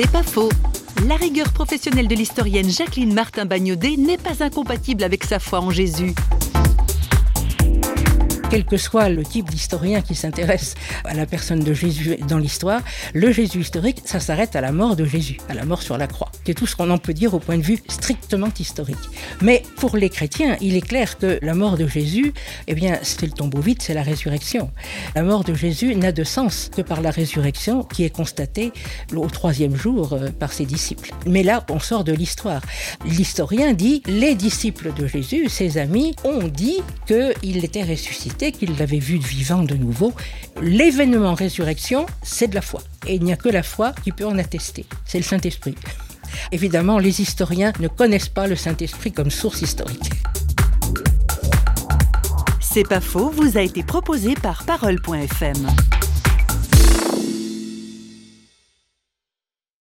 C'est pas faux. La rigueur professionnelle de l'historienne Jacqueline Martin-Bagnodet n'est pas incompatible avec sa foi en Jésus quel que soit le type d'historien qui s'intéresse à la personne de Jésus dans l'histoire, le Jésus historique, ça s'arrête à la mort de Jésus, à la mort sur la croix. C'est tout ce qu'on en peut dire au point de vue strictement historique. Mais pour les chrétiens, il est clair que la mort de Jésus, eh bien, c'est le tombeau vide, c'est la résurrection. La mort de Jésus n'a de sens que par la résurrection qui est constatée au troisième jour euh, par ses disciples. Mais là, on sort de l'histoire. L'historien dit, les disciples de Jésus, ses amis, ont dit qu'il était ressuscité qu'il l'avait vu vivant de nouveau. L'événement résurrection, c'est de la foi. Et il n'y a que la foi qui peut en attester. C'est le Saint-Esprit. Évidemment, les historiens ne connaissent pas le Saint-Esprit comme source historique. C'est pas faux, vous a été proposé par parole.fm.